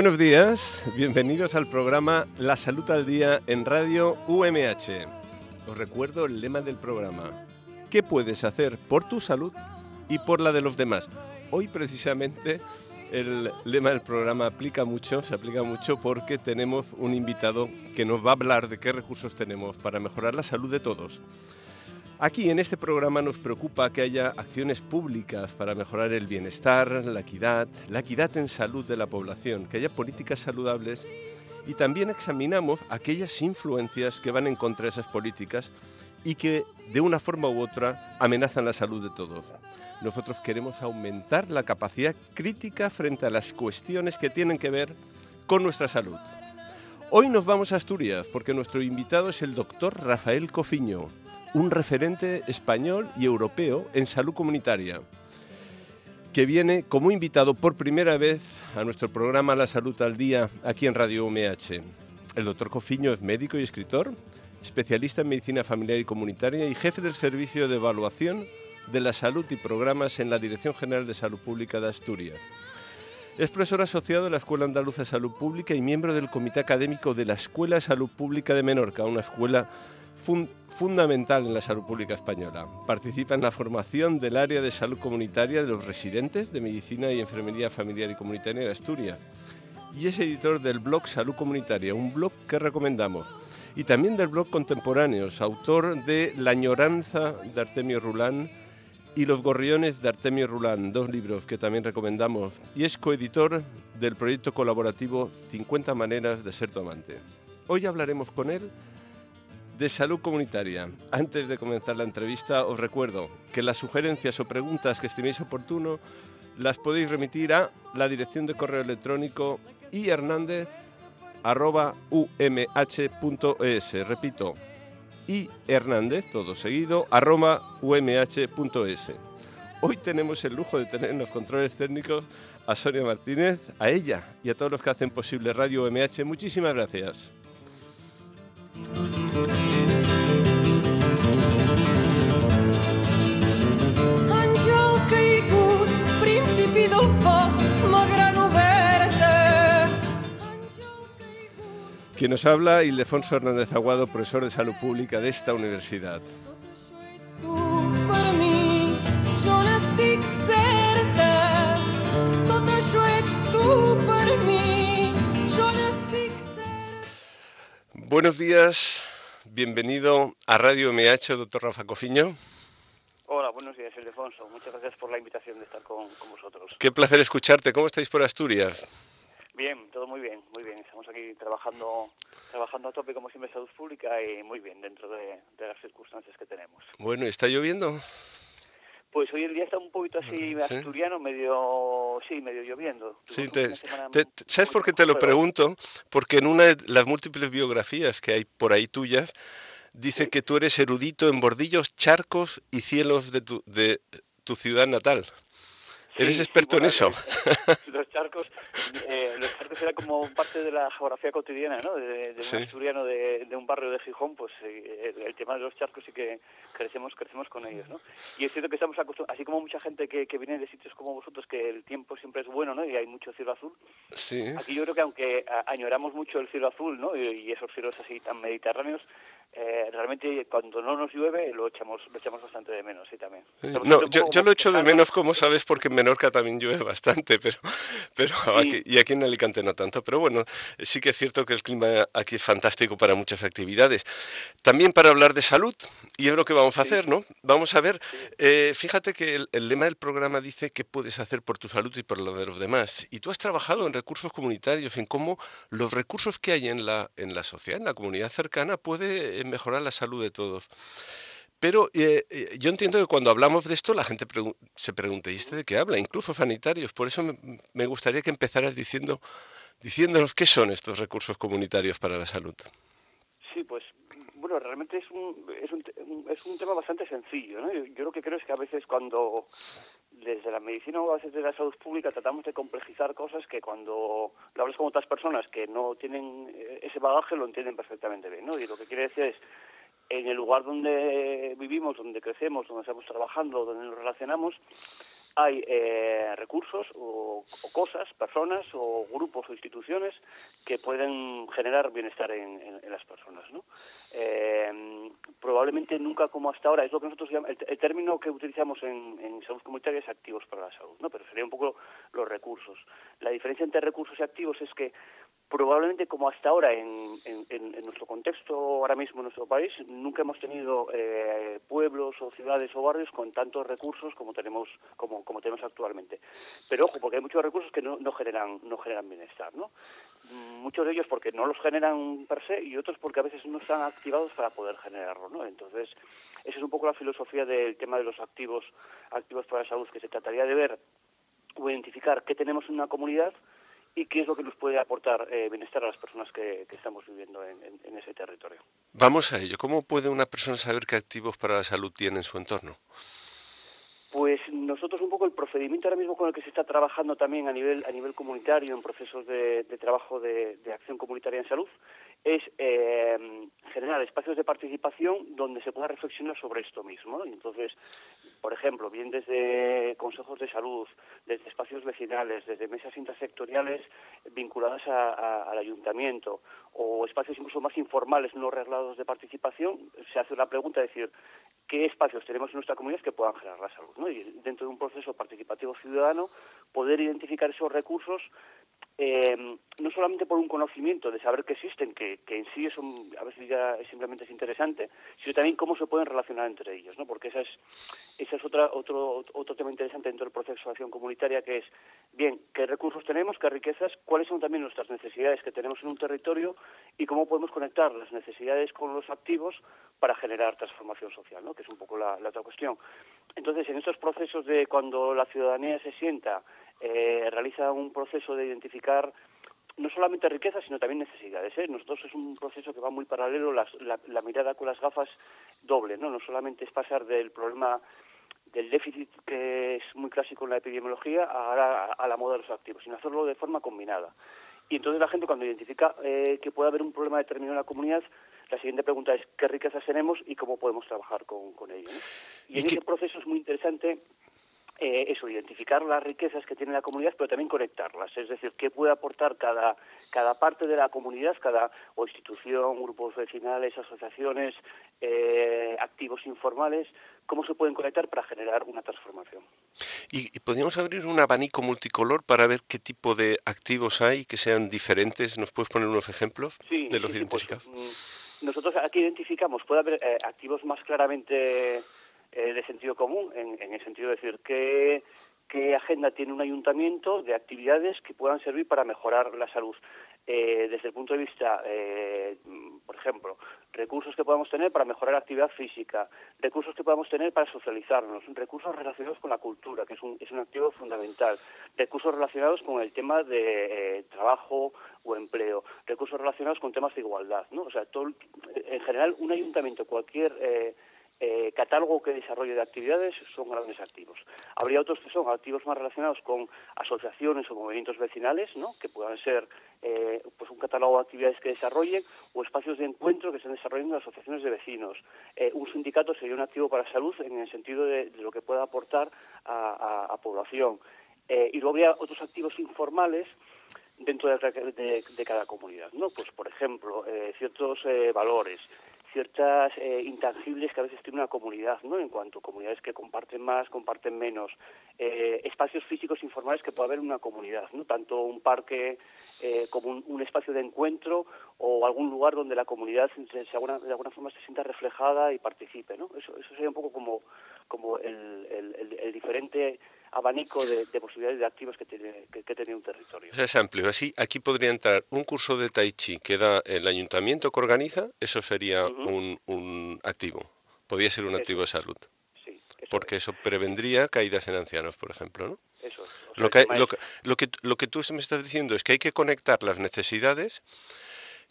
Buenos días, bienvenidos al programa La Salud al Día en Radio UMH. Os recuerdo el lema del programa. ¿Qué puedes hacer por tu salud y por la de los demás? Hoy precisamente el lema del programa aplica mucho, se aplica mucho porque tenemos un invitado que nos va a hablar de qué recursos tenemos para mejorar la salud de todos. Aquí en este programa nos preocupa que haya acciones públicas para mejorar el bienestar, la equidad, la equidad en salud de la población, que haya políticas saludables y también examinamos aquellas influencias que van en contra de esas políticas y que de una forma u otra amenazan la salud de todos. Nosotros queremos aumentar la capacidad crítica frente a las cuestiones que tienen que ver con nuestra salud. Hoy nos vamos a Asturias porque nuestro invitado es el doctor Rafael Cofiño, un referente español y europeo en salud comunitaria, que viene como invitado por primera vez a nuestro programa La Salud al Día aquí en Radio UMH. El doctor Cofiño es médico y escritor, especialista en medicina familiar y comunitaria y jefe del servicio de evaluación de la salud y programas en la Dirección General de Salud Pública de Asturias. Es profesor asociado de la Escuela Andaluza de Salud Pública y miembro del Comité Académico de la Escuela de Salud Pública de Menorca, una escuela fun- fundamental en la salud pública española. Participa en la formación del área de salud comunitaria de los residentes de medicina y enfermería familiar y comunitaria de Asturias. Y es editor del blog Salud Comunitaria, un blog que recomendamos. Y también del blog Contemporáneos, autor de La añoranza de Artemio Rulán y Los gorriones de Artemio Rulán, dos libros que también recomendamos. Y es coeditor del proyecto colaborativo 50 maneras de ser tu amante. Hoy hablaremos con él de salud comunitaria. Antes de comenzar la entrevista, os recuerdo que las sugerencias o preguntas que estiméis oportuno las podéis remitir a la dirección de correo electrónico ihernandez.umh.es. Repito, ihernandez, todo seguido, arroba umh.es. Hoy tenemos el lujo de tener en los controles técnicos a Sonia Martínez, a ella y a todos los que hacen posible Radio UMH. Muchísimas gracias. Quien nos habla, Ildefonso Hernández Aguado, profesor de salud pública de esta universidad. Buenos días, bienvenido a Radio MH, doctor Rafa Cofiño. Hola, buenos días, Ildefonso. Muchas gracias por la invitación de estar con, con vosotros. Qué placer escucharte. ¿Cómo estáis por Asturias? Bien, todo muy bien, muy bien. Estamos aquí trabajando trabajando a tope, como siempre, salud pública y muy bien dentro de, de las circunstancias que tenemos. Bueno, ¿está lloviendo? Pues hoy el día está un poquito así Sí. asturiano, medio, sí, medio lloviendo. Sí, te- te- ¿Sabes por qué te lo pregunto? Porque en una de las múltiples biografías que hay por ahí tuyas, dice que tú eres erudito en bordillos, charcos y cielos de tu, de tu ciudad natal. ¿Eres Sí, experto en eso? Los, charcos, eh, los charcos era como parte de la geografía cotidiana, ¿no? De, de Sí. un asturiano de, de un barrio de Gijón, pues eh, el, el tema de los charcos sí que crecemos, crecemos con ellos, ¿no? Y es cierto que estamos acostumbrados, así como mucha gente que, que viene de sitios como vosotros, que el tiempo siempre es bueno, ¿no? Y hay mucho cielo azul. Sí. Aquí yo creo que aunque añoramos mucho el cielo azul, ¿no? Y, y esos cielos así tan mediterráneos, eh, realmente cuando no nos llueve lo echamos, lo echamos bastante de menos, sí, también. Estamos No, un yo, yo lo echo de menos, como sabes, porque en Menorca también llueve bastante, pero, pero aquí- y aquí en Alicante no tanto. Pero bueno, sí que es cierto que el clima aquí es fantástico para muchas actividades. También para hablar de salud, y es lo que vamos a hacer, ¿no? Vamos a ver, eh, fíjate que el, el lema del programa dice qué puedes hacer por tu salud y por lo de los demás. Y tú has trabajado en recursos comunitarios, en cómo los recursos que hay en la, en la sociedad, en la comunidad cercana, puede eh, mejorar la salud de todos. Pero eh, eh, yo entiendo que cuando hablamos de esto la gente se pregunta, ¿y este de qué habla? Incluso sanitarios. Por eso me, me gustaría que empezaras diciendo diciéndonos qué son estos recursos comunitarios para la salud. Sí, pues bueno, realmente es un, es un, es un tema bastante sencillo. ¿no? Yo, lo que creo es que a veces cuando desde la medicina o a veces de la salud pública tratamos de complejizar cosas que cuando lo hablas con otras personas que no tienen eh, ese bagaje lo entienden perfectamente bien. ¿no? Y lo que quiere decir es, en el lugar donde vivimos, donde crecemos, donde estamos trabajando, donde nos relacionamos, hay eh, recursos o, cosas, personas o grupos o instituciones que pueden generar bienestar en, las personas. Eh, probablemente nunca como hasta ahora, es lo que nosotros llamamos, el, el término que utilizamos en, en, salud comunitaria es activos para la salud, ¿no? pero sería un poco los recursos. La diferencia entre recursos y activos es que probablemente como hasta ahora en, en, nuestro contexto ahora mismo en nuestro país nunca hemos tenido eh, pueblos o ciudades o barrios con tantos recursos como tenemos como, como tenemos actualmente. Pero ojo porque hay muchos recursos que no, no generan no generan bienestar no muchos de ellos porque no los generan per se y otros porque a veces no están activados para poder generarlo no entonces esa es un poco la filosofía del tema de los activos activos para la salud que se trataría de ver o identificar qué tenemos en una comunidad y qué es lo que nos puede aportar eh, bienestar a las personas que, que estamos viviendo en, en, en, ese territorio. Vamos a ello. ¿Cómo puede una persona saber qué activos para la salud tiene en su entorno? Pues nosotros un poco el procedimiento ahora mismo con el que se está trabajando también a nivel a nivel comunitario en procesos de, de trabajo de, de, acción comunitaria en salud es eh, generar espacios de participación donde se pueda reflexionar sobre esto mismo. ¿no? Y entonces, por ejemplo, bien desde de salud, desde espacios vecinales, desde mesas intersectoriales vinculadas al ayuntamiento o espacios incluso más informales, no reglados de participación, se hace la pregunta de decir, qué espacios tenemos en nuestra comunidad que puedan generar la salud. Y dentro de un proceso participativo ciudadano, poder identificar esos recursos eh, no solamente por un conocimiento de saber que existen, que, que en sí eso a veces ya es simplemente es interesante, sino también cómo se pueden relacionar entre ellos, ¿no? Porque esa es, esa es otra, otro, otro tema interesante dentro del proceso de acción comunitaria, que es, bien, qué recursos tenemos, qué riquezas, cuáles son también nuestras necesidades que tenemos en un territorio y cómo podemos conectar las necesidades con los activos para generar transformación social, ¿no? Que es un poco la, la otra cuestión. Entonces, en estos procesos de cuando la ciudadanía se sienta eh, realiza un proceso de identificar no solamente riquezas, sino también necesidades. ¿eh? Nosotros es un proceso que va muy paralelo, las, la, la, mirada con las gafas doble, ¿no? No solamente es pasar del problema del déficit que es muy clásico en la epidemiología ahora a, a la moda de los activos, sino hacerlo de forma combinada. Y entonces la gente cuando identifica eh, que puede haber un problema determinado en la comunidad, la siguiente pregunta es qué riquezas tenemos y cómo podemos trabajar con, con ello. ¿no? Y, ¿Y en ese proceso es muy interesante eh, eso, identificar las riquezas que tiene la comunidad, pero también conectarlas. Es decir, qué puede aportar cada, cada parte de la comunidad, cada o institución, grupos vecinales, asociaciones, eh, activos informales, cómo se pueden conectar para generar una transformación. ¿Y, y podríamos abrir un abanico multicolor para ver qué tipo de activos hay que sean diferentes? ¿Nos puedes poner unos ejemplos sí, de los sí, identificados? Pues, nosotros aquí identificamos, puede haber eh, activos más claramente eh, de sentido común, en, en, el sentido de decir qué, qué agenda tiene un ayuntamiento de actividades que puedan servir para mejorar la salud. Eh, desde el punto de vista, eh, por ejemplo, recursos que podamos tener para mejorar la actividad física, recursos que podamos tener para socializarnos, recursos relacionados con la cultura, que es un, es un activo fundamental, recursos relacionados con el tema de eh, trabajo o empleo, recursos relacionados con temas de igualdad, ¿no? O sea, todo, en general, un ayuntamiento, cualquier eh, catálogo que desarrolle de actividades son grandes activos. Habría otros que son activos más relacionados con asociaciones o movimientos vecinales, ¿no? que puedan ser eh, pues un catálogo de actividades que desarrollen o espacios de encuentro que estén desarrollando asociaciones de vecinos. Eh, un sindicato sería un activo para salud en el sentido de, lo que pueda aportar a, población. Eh, y luego habría otros activos informales dentro de, de, de, cada comunidad, ¿no? Pues, por ejemplo, eh, ciertos eh, valores, ciertas eh, intangibles que a veces tiene una comunidad, ¿no? En cuanto a comunidades que comparten más, comparten menos, eh, espacios físicos informales que puede haber en una comunidad, ¿no? Tanto un parque eh, como un, espacio de encuentro o algún lugar donde la comunidad de alguna, forma se sienta reflejada y participe, ¿no? Eso, eso sería un poco como, el diferente abanico de, de, posibilidades de activos que tiene, que, que tiene un territorio. O sea, es amplio. Así, aquí podría entrar un curso de Tai Chi que da el ayuntamiento que organiza, eso sería uh -huh. un, un, activo. Podría ser un eso. activo de salud. Sí, eso Porque es. eso prevendría caídas en ancianos, por ejemplo, ¿no? Eso es. O sea, Lo que, lo, que, lo que tú me estás diciendo es que hay que conectar las necesidades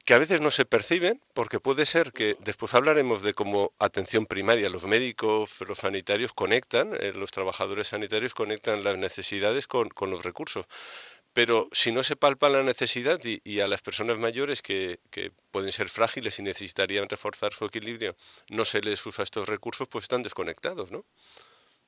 que a veces no se perciben, porque puede ser que después hablaremos de cómo atención primaria, los médicos, los sanitarios conectan, eh, los trabajadores sanitarios conectan las necesidades con, con los recursos. Pero si no se palpa la necesidad y, a las personas mayores que, que pueden ser frágiles y necesitarían reforzar su equilibrio, no se les usa estos recursos, pues están desconectados, ¿no?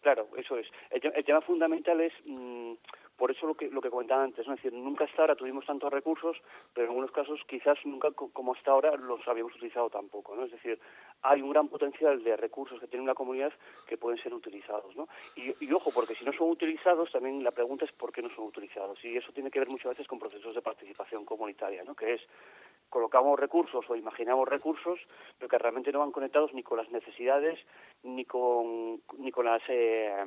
Claro, eso es. El tema fundamental es, mm, por eso lo que, lo que comentaba antes, ¿no? es decir, nunca hasta ahora tuvimos tantos recursos, pero en algunos casos quizás nunca co- como hasta ahora los habíamos utilizado tampoco, ¿no? Es decir, hay un gran potencial de recursos que tiene una comunidad que pueden ser utilizados, ¿no? Y, y ojo, porque si no son utilizados, también la pregunta es por qué no son utilizados. Y eso tiene que ver muchas veces con procesos de participación comunitaria, ¿no? Que es colocamos recursos o imaginamos recursos, pero que realmente no van conectados ni con las necesidades ni con ni con las eh,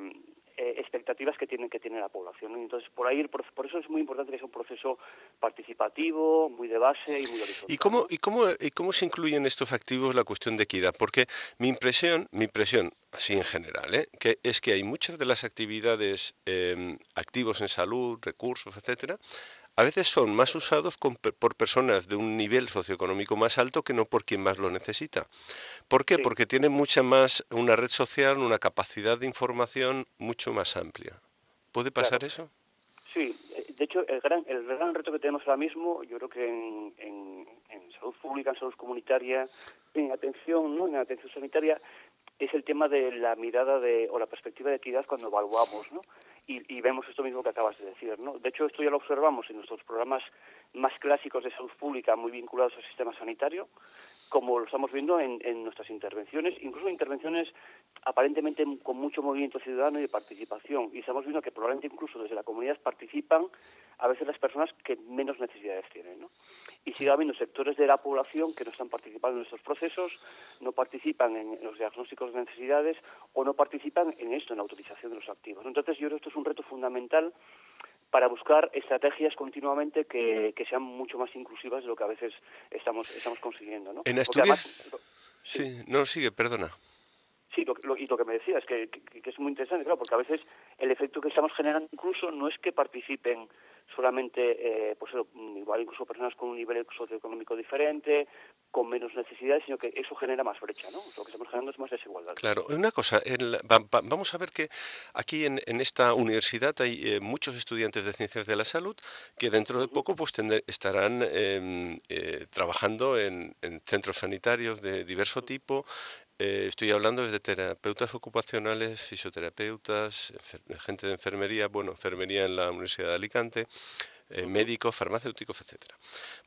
eh, expectativas que tiene que tiene la población. Entonces, por ahí por eso es muy importante que sea un proceso participativo, muy de base y muy horizontal. ¿Y cómo, y cómo, y cómo se incluye en estos activos la cuestión de equidad? Porque mi impresión, mi impresión, así en general, ¿eh? que es que hay muchas de las actividades eh, activos en salud, recursos, etcétera, a veces son más usados con por personas de un nivel socioeconómico más alto que no por quien más lo necesita. ¿Por qué? Sí. Porque tienen mucha más, una red social, una capacidad de información mucho más amplia. ¿Puede pasar Claro. eso? Sí, eh, de hecho, el gran, el gran reto que tenemos ahora mismo, yo creo que en, en- en salud pública, en salud comunitaria, en atención, ¿no? en atención sanitaria, es el tema de la mirada de, o la perspectiva de equidad cuando evaluamos, ¿no? Y, y vemos esto mismo que acabas de decir, ¿no? De hecho, esto ya lo observamos en nuestros programas más clásicos de salud pública, muy vinculados al sistema sanitario, como lo estamos viendo en, en nuestras intervenciones, incluso intervenciones aparentemente con mucho movimiento ciudadano y de participación. Y estamos viendo que probablemente incluso desde la comunidad participan a veces las personas que menos necesidades tienen. ¿no? Y sigue habiendo sectores de la población que no están participando en estos procesos, no participan en los diagnósticos de necesidades o no participan en esto, en la utilización de los activos. Entonces yo creo que esto es un reto fundamental para buscar estrategias continuamente que, que sean mucho más inclusivas de lo que a veces estamos, estamos consiguiendo. ¿no? En Asturias... además- Sí, no, sigue, perdona. Sí, lo, lo- y lo que me decías, que, que, que es muy interesante, claro, porque a veces el efecto que estamos generando incluso no es que participen solamente, eh, pues mm, igual incluso personas con un nivel socioeconómico diferente, con menos necesidades, sino que eso genera más brecha, ¿no? Lo que estamos generando es más desigualdad. Claro, una cosa, en la- va- va- vamos a ver que aquí en, en esta universidad hay eh, muchos estudiantes de ciencias de la salud que dentro de poco pues tende- estarán em, eh, trabajando en, en centros sanitarios de diverso tipo. Eh, estoy hablando desde terapeutas ocupacionales, fisioterapeutas, gente de enfermería, bueno, enfermería en la Universidad de Alicante, eh, médicos, farmacéuticos, etcétera.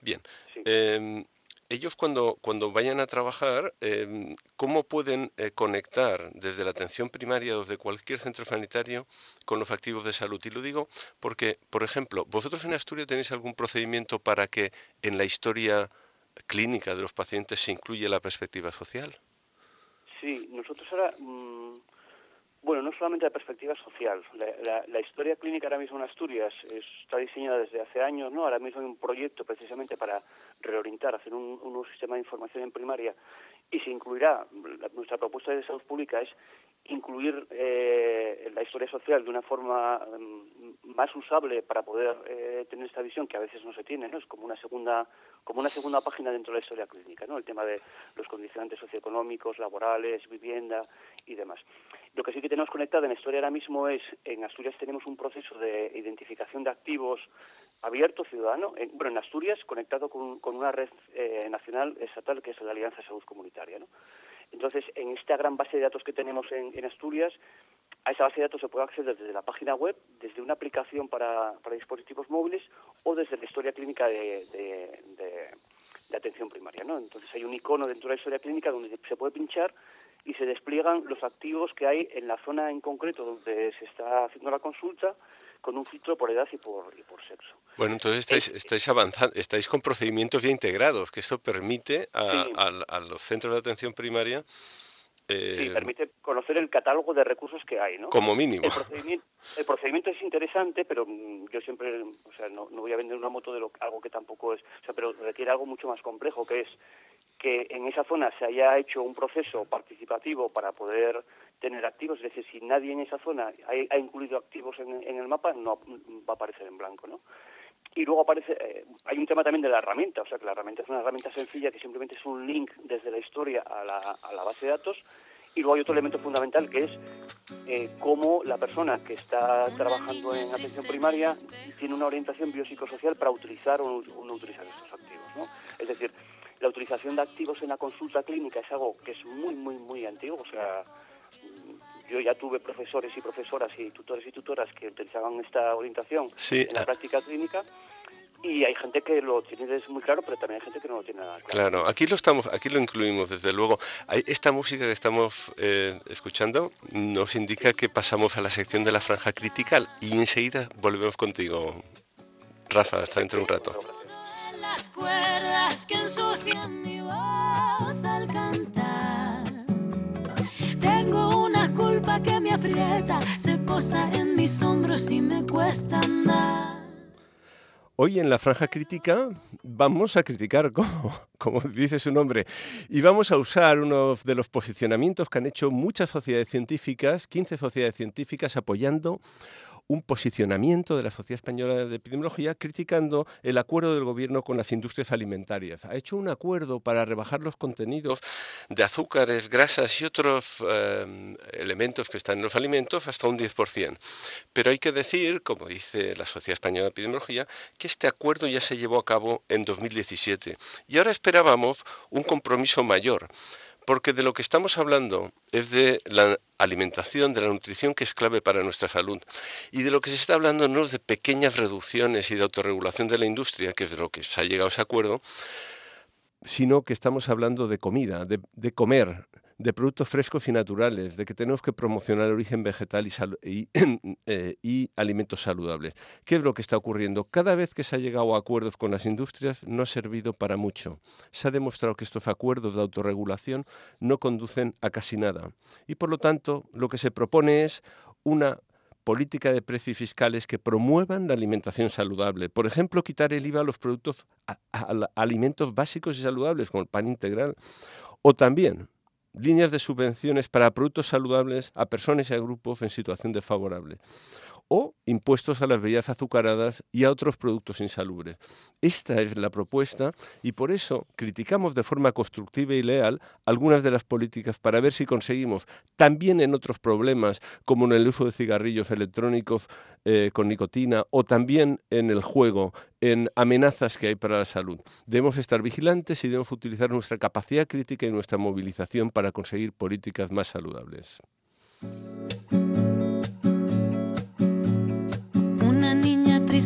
Bien, em, ellos cuando, cuando vayan a trabajar, em, ¿cómo pueden eh, conectar desde la atención primaria o desde cualquier centro sanitario con los activos de salud? Y lo digo porque, por ejemplo, ¿vosotros en Asturias tenéis algún procedimiento para que en la historia clínica de los pacientes se incluya la perspectiva social? Sí, nosotros ahora, mm, bueno, no solamente la perspectiva social, la, historia clínica ahora mismo en Asturias está diseñada desde hace años, ¿no? Ahora mismo hay un proyecto precisamente para reorientar, hacer un, un nuevo sistema de información en primaria y se incluirá, nuestra propuesta de salud pública es incluir eh, la historia social de una forma mm, más usable para poder eh, tener esta visión que a veces no se tiene, ¿no? Es como una segunda como una segunda página dentro de la historia clínica, ¿no? El tema de los condicionantes socioeconómicos, laborales, vivienda y demás. Lo que sí que tenemos conectado en la historia ahora mismo es, en Asturias tenemos un proceso de identificación de activos abierto, ciudadano, en, bueno, en Asturias conectado con, con una red eh, nacional estatal que es la Alianza de Salud Comunitaria, Entonces, en esta gran base de datos que tenemos en, Asturias, a esa base de datos se puede acceder desde la página web, desde una aplicación para, dispositivos móviles o desde la historia clínica de, atención primaria. ¿no? Entonces hay un icono dentro de la historia clínica donde se puede pinchar y se despliegan los activos que hay en la zona en concreto donde se está haciendo la consulta con un filtro por edad y por sexo. Bueno, entonces estáis, estáis avanzando, estáis con procedimientos ya integrados, que esto permite a, Sí. a- a los centros de atención primaria, eh, Sí, permite conocer el catálogo de recursos que hay, ¿no? como mínimo. El procedimiento, el procedimiento es interesante, pero mm, yo siempre, o sea, no, no voy a vender una moto de lo, algo que tampoco es, o sea, pero requiere algo mucho más complejo, que es que en esa zona se haya hecho un proceso participativo para poder tener activos, es decir, si nadie en esa zona ha, ha incluido activos en, en, el mapa, no va a aparecer en blanco, ¿no? Y luego aparece, eh, hay un tema también de la herramienta, o sea que la herramienta es una herramienta sencilla que simplemente es un link desde la historia a la, a la base de datos. Y luego hay otro elemento fundamental que es eh, cómo la persona que está trabajando en atención primaria tiene una orientación biopsicosocial para utilizar o no utilizar estos activos. ¿no? Es decir, la utilización de activos en la consulta clínica es algo que es muy, muy, muy antiguo. O sea, yo ya tuve profesores y profesoras y tutores y tutoras que utilizaban esta orientación Sí, en la ah. práctica clínica y hay gente que lo tiene muy claro, pero también hay gente que no lo tiene nada claro. Claro, aquí lo estamos, aquí lo incluimos desde luego. Hay- Esta música que estamos eh, escuchando nos indica que pasamos a la sección de la franja critical y enseguida volvemos contigo, Rafa, hasta dentro de un rato. las cuerdas que ensucian mi voz se posa en mis hombros y me cuesta andar. Hoy en la franja crítica vamos a criticar, como, como dice su nombre, y vamos a usar uno de los posicionamientos que han hecho muchas sociedades científicas, 15 sociedades científicas apoyando un posicionamiento de la Sociedad Española de Epidemiología criticando el acuerdo del gobierno con las industrias alimentarias. Ha hecho un acuerdo para rebajar los contenidos de azúcares, grasas y otros eh, elementos que están en los alimentos hasta un 10%. Pero hay que decir, como dice la Sociedad Española de Epidemiología, que este acuerdo ya se llevó a cabo en 2017 y ahora esperábamos un compromiso mayor. Porque de lo que estamos hablando es de la alimentación, de la nutrición que es clave para nuestra salud. Y de lo que se está hablando no es de pequeñas reducciones y de autorregulación de la industria, que es de lo que se ha llegado a ese acuerdo, sino que estamos hablando de comida, de, de comer, de productos frescos y naturales, de que tenemos que promocionar el origen vegetal eh, y alimentos saludables. ¿Qué es lo que está ocurriendo? Cada vez que se ha llegado a acuerdos con las industrias no ha servido para mucho. Se ha demostrado que estos acuerdos de autorregulación no conducen a casi nada. Y por lo tanto, lo que se propone es una política de precios fiscales que promuevan la alimentación saludable. Por ejemplo, quitar el IVA a los productos, a alimentos básicos y saludables, como el pan integral. O también líneas de subvenciones para productos saludables a personas y a grupos en situación desfavorable. O impuestos a las bebidas azucaradas y a otros productos insalubres. Esta es la propuesta y por eso criticamos de forma constructiva y leal algunas de las políticas para ver si conseguimos, también en otros problemas, como en el uso de cigarrillos electrónicos eh, con nicotina o también en el juego, en amenazas que hay para la salud. Debemos estar vigilantes y debemos utilizar nuestra capacidad crítica y nuestra movilización para conseguir políticas más saludables.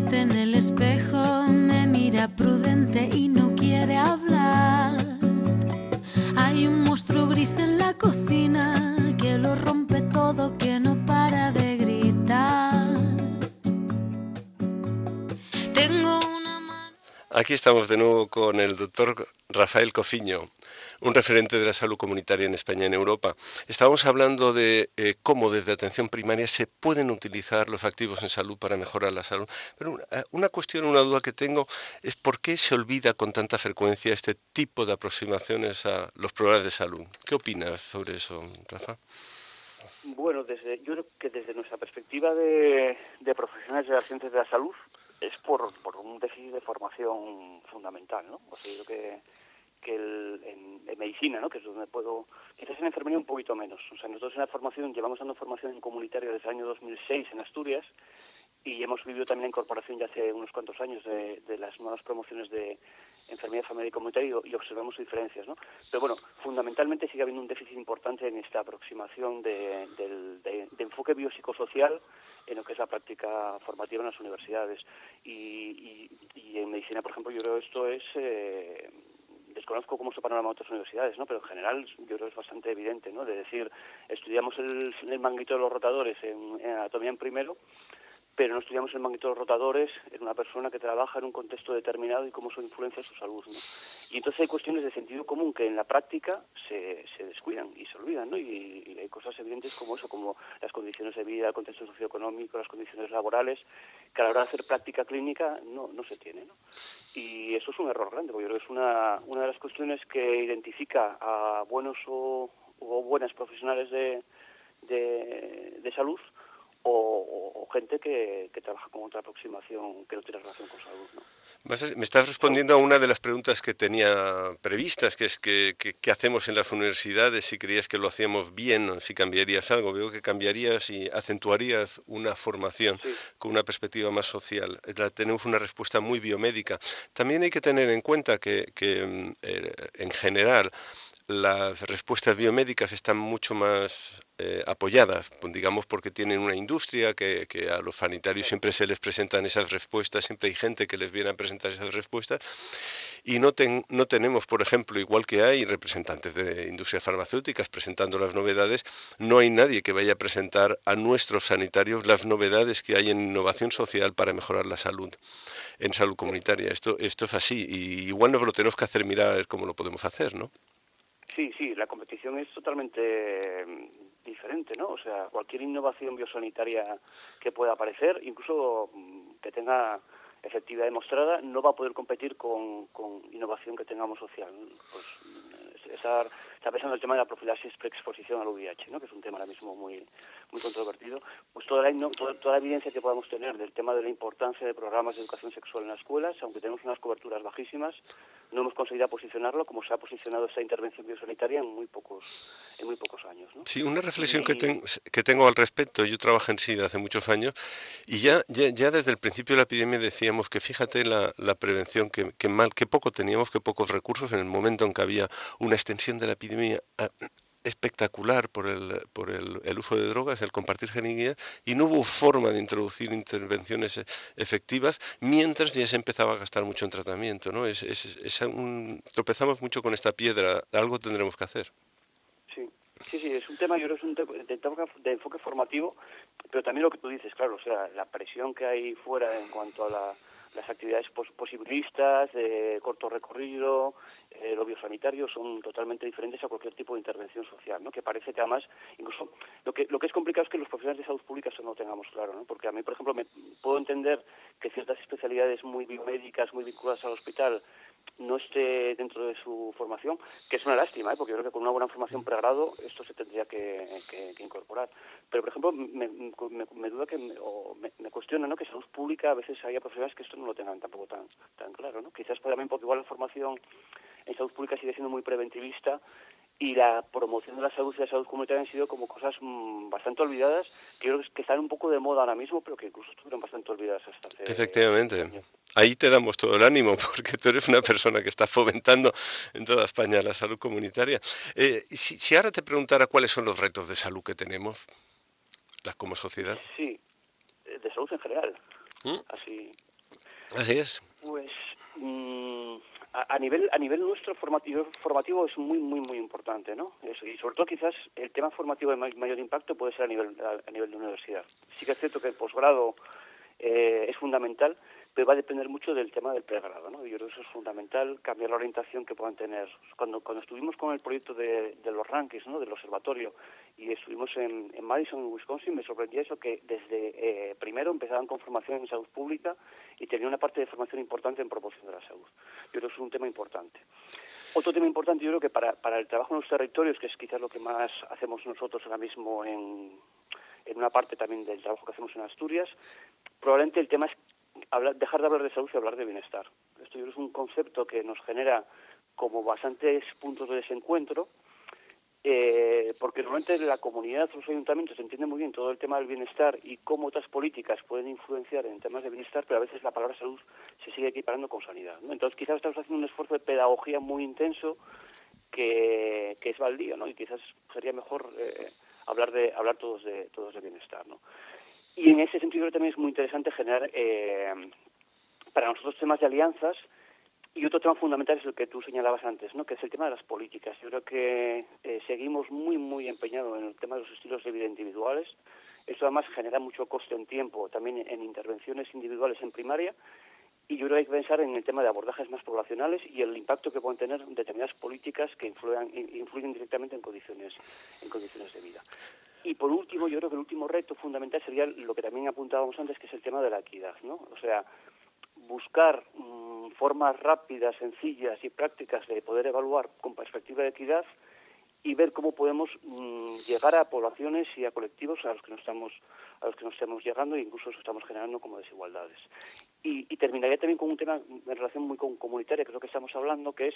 En el espejo me mira prudente y no quiere hablar. Hay un monstruo gris en la cocina que lo rompe todo, que no para de gritar. Tengo una mano. Aquí estamos de nuevo con el doctor Rafael Cofiño, un referente de la salud comunitaria en España y en Europa. Estábamos hablando de eh, cómo desde atención primaria se pueden utilizar los activos en salud para mejorar la salud. Pero una, eh, una cuestión, una duda que tengo es por qué se olvida con tanta frecuencia este tipo de aproximaciones a los problemas de salud. ¿Qué opinas sobre eso, Rafa? Bueno, desde, yo creo que desde nuestra perspectiva de, profesionales de las ciencias de la salud es por, por un déficit de formación fundamental, ¿no? O sea, que, que el- en, medicina, ¿no? Que es donde puedo... Quizás en enfermería un poquito menos. O sea, nosotros en la formación llevamos dando formación en comunitaria desde el año 2006 en Asturias y hemos vivido también la incorporación ya hace unos cuantos años de, de las nuevas promociones de enfermería familiar y comunitaria y, observamos diferencias, ¿no? Pero bueno, fundamentalmente sigue habiendo un déficit importante en esta aproximación de, de- de enfoque biopsicosocial en lo que es la práctica formativa en las universidades. Y, y- y en medicina, por ejemplo, yo creo que esto es... eh, desconozco cómo es panorama de otras universidades, ¿no? Pero en general yo creo que es bastante evidente, ¿no? De decir, estudiamos el, el manguito de los rotadores en, en anatomía en primero, pero no estudiamos el manguito de los rotadores en una persona que trabaja en un contexto determinado y cómo eso influencia su salud, ¿no? Y entonces hay cuestiones de sentido común que en la práctica se, se descuidan y se olvidan, ¿no? Y, y hay cosas evidentes como eso, como las condiciones de vida, el contexto socioeconómico, las condiciones laborales, que a la hora de hacer práctica clínica no, no se tiene, ¿no? Y eso es un error grande, porque yo creo que es una, una de las cuestiones que identifica a buenos o, o buenas profesionales de, de, de salud o, o gente que, que, trabaja con otra aproximación que no tiene relación con salud. ¿no? Me estás respondiendo a una de las preguntas que tenía previstas, que es que, qué hacemos en las universidades, si creías que lo hacíamos bien, si cambiarías algo. Veo que cambiarías y acentuarías una formación Sí. con una perspectiva más social. La- tenemos una respuesta muy biomédica. También hay que tener en cuenta que, que, mm, eh, en general las respuestas biomédicas están mucho más eh, apoyadas, digamos porque tienen una industria, que, que a los sanitarios siempre se les presentan esas respuestas, siempre hay gente que les viene a presentar esas respuestas y no, ten- no tenemos, por ejemplo, igual que hay representantes de industrias farmacéuticas presentando las novedades, no hay nadie que vaya a presentar a nuestros sanitarios las novedades que hay en innovación social para mejorar la salud, en salud comunitaria. Esto, esto es así y igual nos lo tenemos que hacer mirar a ver cómo lo podemos hacer, ¿no? Sí, sí, la competición es totalmente eh, diferente, ¿no? O sea, cualquier innovación biosanitaria que pueda aparecer, incluso mm, que tenga efectividad demostrada, no va a poder competir con, innovación que tengamos social. Pues mm, estar, está pensando en el tema de la profilaxis preexposición al VIH, ¿no? que es un tema ahora mismo muy muy controvertido, pues toda la, toda, toda la evidencia que podamos tener del tema de la importancia de programas de educación sexual en las escuelas, aunque tenemos unas coberturas bajísimas, no hemos conseguido posicionarlo como se ha posicionado esta intervención biosanitaria en muy pocos en muy pocos años. ¿no? Sí, una reflexión que, Y- ten- que tengo al respecto, yo trabajo en SIDA hace muchos años y ya, ya, ya desde el principio de la epidemia decíamos que fíjate la, la prevención, que, que mal, que poco teníamos, que pocos recursos en el momento en que había una extensión de la epidemia espectacular por el, por el, el uso de drogas, el compartir jeringuillas, y no hubo forma de introducir intervenciones eh, efectivas mientras ya se empezaba a gastar mucho en tratamiento. ¿no? Es, es- es un- tropezamos mucho con esta piedra, algo tendremos que hacer. Sí, sí, sí, es un tema, yo creo es un tema de, enfoque- formativo, pero también lo que tú dices, claro, o sea, la presión que hay fuera en cuanto a la- las actividades pos- posibilistas, de corto recorrido, eh, lo biosanitario, son totalmente diferentes a cualquier tipo de intervención social, ¿no? Que parece que además, incluso, lo que, lo que es complicado es que los profesionales de salud pública eso no lo tengamos claro, ¿no? Porque a mí, por ejemplo, me, puedo entender que ciertas especialidades muy biomédicas, muy vinculadas al hospital, no esté dentro de su formación, que es una lástima, ¿eh? porque yo creo que con una buena formación pregrado esto se tendría que, incorporar. Pero, por ejemplo, me, me- me duda que o me, me cuestiona ¿no? que salud pública a veces haya profesionales que esto no lo tengan tampoco tan, tan claro. ¿no? Quizás también porque igual la formación en salud pública sigue siendo muy preventivista y la promoción de la salud y la salud comunitaria han sido como cosas mm, bastante olvidadas, que yo creo que están un poco de moda ahora mismo, pero que incluso estuvieron bastante olvidadas hasta hace Efectivamente. años. Ahí te damos todo el ánimo porque tú eres una persona que está fomentando en toda España la salud comunitaria. Eh, si, si ahora te preguntara cuáles son los retos de salud que tenemos, las como sociedad. Sí, eh, de salud en general. ¿Mm? Así, Así es. pues mm, a, nivel a nivel nuestro formativo, formativo es muy muy muy importante, ¿no? Y sobre todo quizás el tema formativo de may- mayor impacto puede ser a nivel a, a nivel de universidad. Sí que es cierto que el posgrado eh, es fundamental, pero va a depender mucho del tema del pregrado, ¿no? Yo creo que eso es fundamental, cambiar la orientación que puedan tener. Cuando, cuando estuvimos con el proyecto de, los rankings, ¿no? Del observatorio, y estuvimos en, en Madison, Wisconsin, me sorprendía eso que desde eh, primero empezaban con formación en salud pública y tenía una parte de formación importante en promoción de la salud. Yo creo que es un tema importante. Otro tema importante, yo creo que para, para el trabajo en los territorios, que es quizás lo que más hacemos nosotros ahora mismo en, en una parte también del trabajo que hacemos en Asturias, probablemente el tema es dejar de hablar de salud y hablar de bienestar. Esto yo creo es un concepto que nos genera como bastantes puntos de desencuentro, eh, porque normalmente la comunidad, los ayuntamientos entienden muy bien todo el tema del bienestar y cómo otras políticas pueden influenciar en temas de bienestar, pero a veces la palabra salud se sigue equiparando con sanidad. Entonces quizás estamos haciendo un esfuerzo de pedagogía muy intenso que, que es baldío, ¿no? Y quizás sería mejor eh, hablar de hablar todos de todos de bienestar, ¿no? Y en ese sentido también es muy interesante generar eh, para nosotros temas de alianzas y otro tema fundamental es el que tú señalabas antes, ¿no? que es el tema de las políticas. Yo creo que eh, seguimos muy, muy empeñados en el tema de los estilos de vida individuales. Esto además genera mucho coste en tiempo, también en intervenciones individuales en primaria. Y yo creo que hay que pensar en el tema de abordajes más poblacionales y el impacto que pueden tener determinadas políticas que influyan, influyen directamente en condiciones, en condiciones de vida. Y por último, yo creo que el último reto fundamental sería lo que también apuntábamos antes, que es el tema de la equidad, ¿no? O sea, buscar mmm, formas rápidas, sencillas y prácticas de poder evaluar con perspectiva de equidad y ver cómo podemos mm, llegar a poblaciones y a colectivos a los que no estamos a los que no estamos llegando e incluso estamos generando como desigualdades. Y, terminaría también con un tema en relación muy con comunitaria, que es lo que estamos hablando, que es,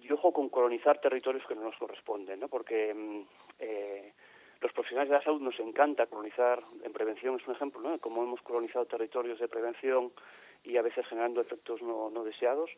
y ojo con colonizar territorios que no nos corresponden, ¿no? porque mm, eh, los profesionales de la salud nos encanta colonizar, en prevención es un ejemplo, ¿no? Como hemos colonizado territorios de prevención y a veces generando efectos no, no deseados.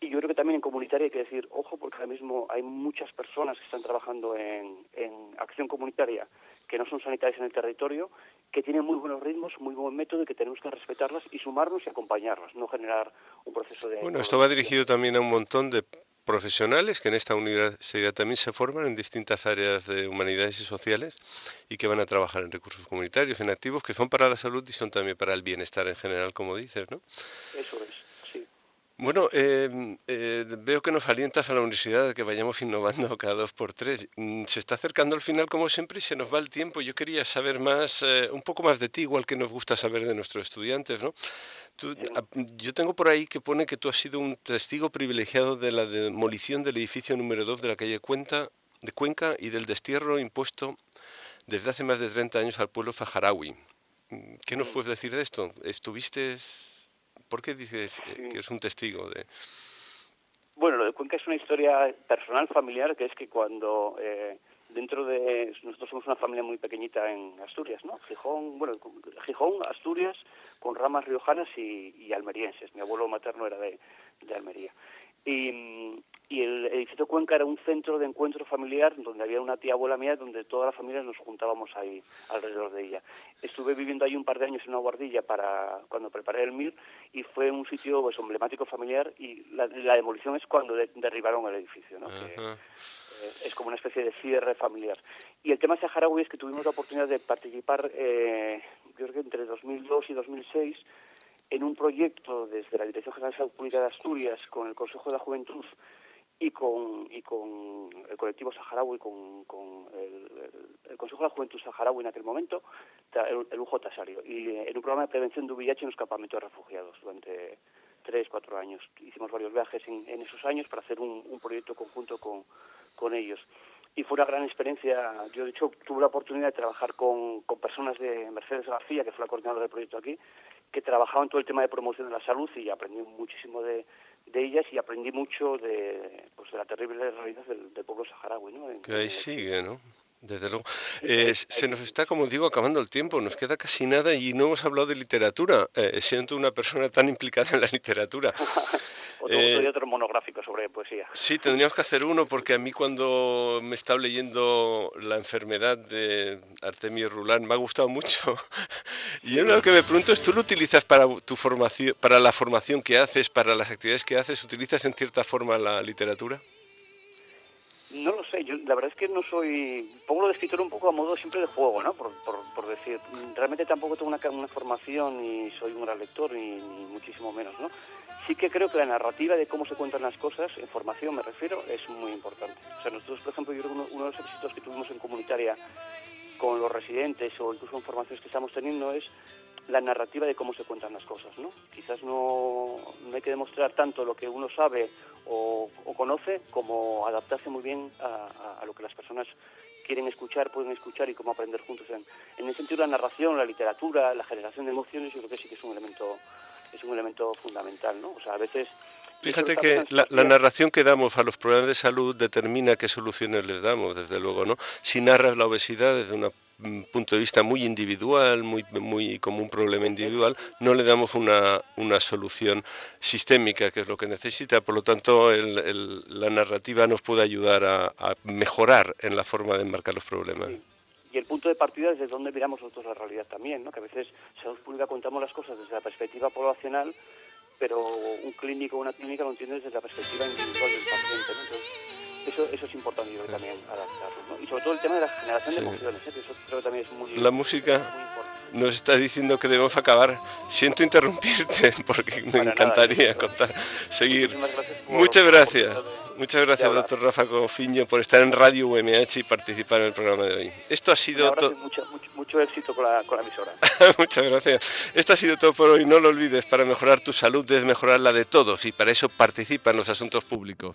Y yo creo que también en comunitaria hay que decir, ojo, porque ahora mismo hay muchas personas que están trabajando en, en acción comunitaria que no son sanitarias en el territorio, que tienen muy buenos ritmos, muy buen método y que tenemos que respetarlas y sumarnos y acompañarlas, no generar un proceso de... Bueno, esto va dirigido también a un montón de profesionales que en esta universidad también se forman en distintas áreas de humanidades y sociales y que van a trabajar en recursos comunitarios, en activos que son para la salud y son también para el bienestar en general, como dices, ¿no? Bueno, em, eh, veo que nos alientas a la universidad de que vayamos innovando cada dos por tres. Mm, se está acercando al final como siempre y se nos va el tiempo. Yo quería saber más, eh, un poco más de ti, igual que nos gusta saber de nuestros estudiantes, ¿no? yo tengo por ahí que pone que tú has sido un testigo privilegiado de la demolición del edificio número 2 de la calle Cuenta, de Cuenca y del destierro impuesto desde hace más de 30 años al pueblo saharaui. Mm, ¿Qué nos puedes decir de esto? ¿Estuviste ¿Por qué dices que es un testigo de...? Bueno, lo de Cuenca es una historia personal, familiar, que es que cuando eh, dentro de... Nosotros somos una familia muy pequeñita en Asturias, ¿no? Gijón, bueno, Gijón, Asturias, con ramas riojanas y, almerienses. Mi abuelo materno era de, de Almería. Y, y el edificio Cuenca era un centro de encuentro familiar donde había una tía abuela mía donde toda la familia nos juntábamos ahí alrededor de ella. Estuve viviendo ahí un par de años en una guardilla para cuando preparé el MIR y fue un sitio pues, emblemático familiar y la, demolición es cuando derribaron el edificio, ¿no? Eh, es como una especie de cierre familiar. Y el tema saharaui es que tuvimos la oportunidad de participar, eh, yo creo que entre 2002 y 2006, en un proyecto desde la Dirección General de Salud Pública de Asturias con el Consejo de la Juventud y con, y con el colectivo saharaui, con, con el, Consejo de la Juventud saharaui en aquel momento, el, el UJ y eh, en un programa de prevención de VIH en los campamentos de refugiados durante tres, cuatro años. Hicimos varios viajes en, en esos años para hacer un, un proyecto conjunto con, con ellos. Y fue una gran experiencia. Yo, de hecho, tuve la oportunidad de trabajar con, con personas de Mercedes García, que fue la coordinadora del proyecto aquí, que trabajaban todo el tema de promoción de la salud y aprendí muchísimo de, de ellas y aprendí mucho de, pues, de la terrible realidad del, pueblo saharaui. ¿no? que ahí sigue, ¿no? Desde luego. Eh, se nos está, como digo, acabando el tiempo, nos queda casi nada y no hemos hablado de literatura, eh, siendo una persona tan implicada en la literatura. otro, eh, otro monográfico sobre poesía. Sí, tendríamos que hacer uno porque a mí cuando me estaba leyendo La enfermedad de Artemio Rulán me ha gustado mucho. Y lo que me pregunto es, ¿tú lo utilizas para, tu formación, para la formación que haces, para las actividades que haces? ¿Utilizas en cierta forma la literatura? No lo sé, yo la verdad es que no soy, pongo lo de escritor un poco a modo siempre de juego, ¿no? Por, por, decir, realmente tampoco tengo una, una formación ni soy un gran lector ni, muchísimo menos, ¿no? Sí que creo que la narrativa de cómo se cuentan las cosas, en formación me refiero, es muy importante. O sea, nosotros, por ejemplo, yo creo que uno, de los éxitos que tuvimos en comunitaria con los residentes o incluso en formaciones que estamos teniendo es la narrativa de cómo se cuentan las cosas, ¿no? Quizás no, hay que demostrar tanto lo que uno sabe o, conoce como adaptarse muy bien a, lo que las personas quieren escuchar, pueden escuchar y cómo aprender juntos. En, en el sentido la narración, la literatura, la generación de emociones, yo creo que sí que es un elemento, es un elemento fundamental, ¿no? O sea, a veces Fíjate que la, la, narración que damos a los problemas de salud determina qué soluciones les damos, desde luego, ¿no? Si narras la obesidad desde una punto de vista muy individual, muy, muy como un problema individual, no le damos una, una solución sistémica, que es lo que necesita. Por lo tanto, la narrativa nos puede ayudar a, mejorar en la forma de enmarcar los problemas. Y el punto de partida es desde donde miramos nosotros la realidad también, ¿no? que a veces salud pública contamos las cosas desde la perspectiva poblacional, pero un clínico o una clínica lo entiende desde la perspectiva individual del paciente. Eso, eso es importante yo también adaptarlo. ¿no? Y sobre todo el tema de la generación de emociones, ¿eh? eso creo que también es muy La música nos está diciendo que debemos acabar. Siento interrumpirte porque me encantaría contar, seguir. Muchas gracias. Muchas gracias, doctor Rafa Cofiño, por estar en Radio UMH y participar en el programa de hoy. Esto ha sido todo. Mucho, éxito con la, emisora. Muchas gracias. Esto ha sido todo por hoy. No lo olvides, para mejorar tu salud debes mejorar la de todos y para eso participa en los asuntos públicos.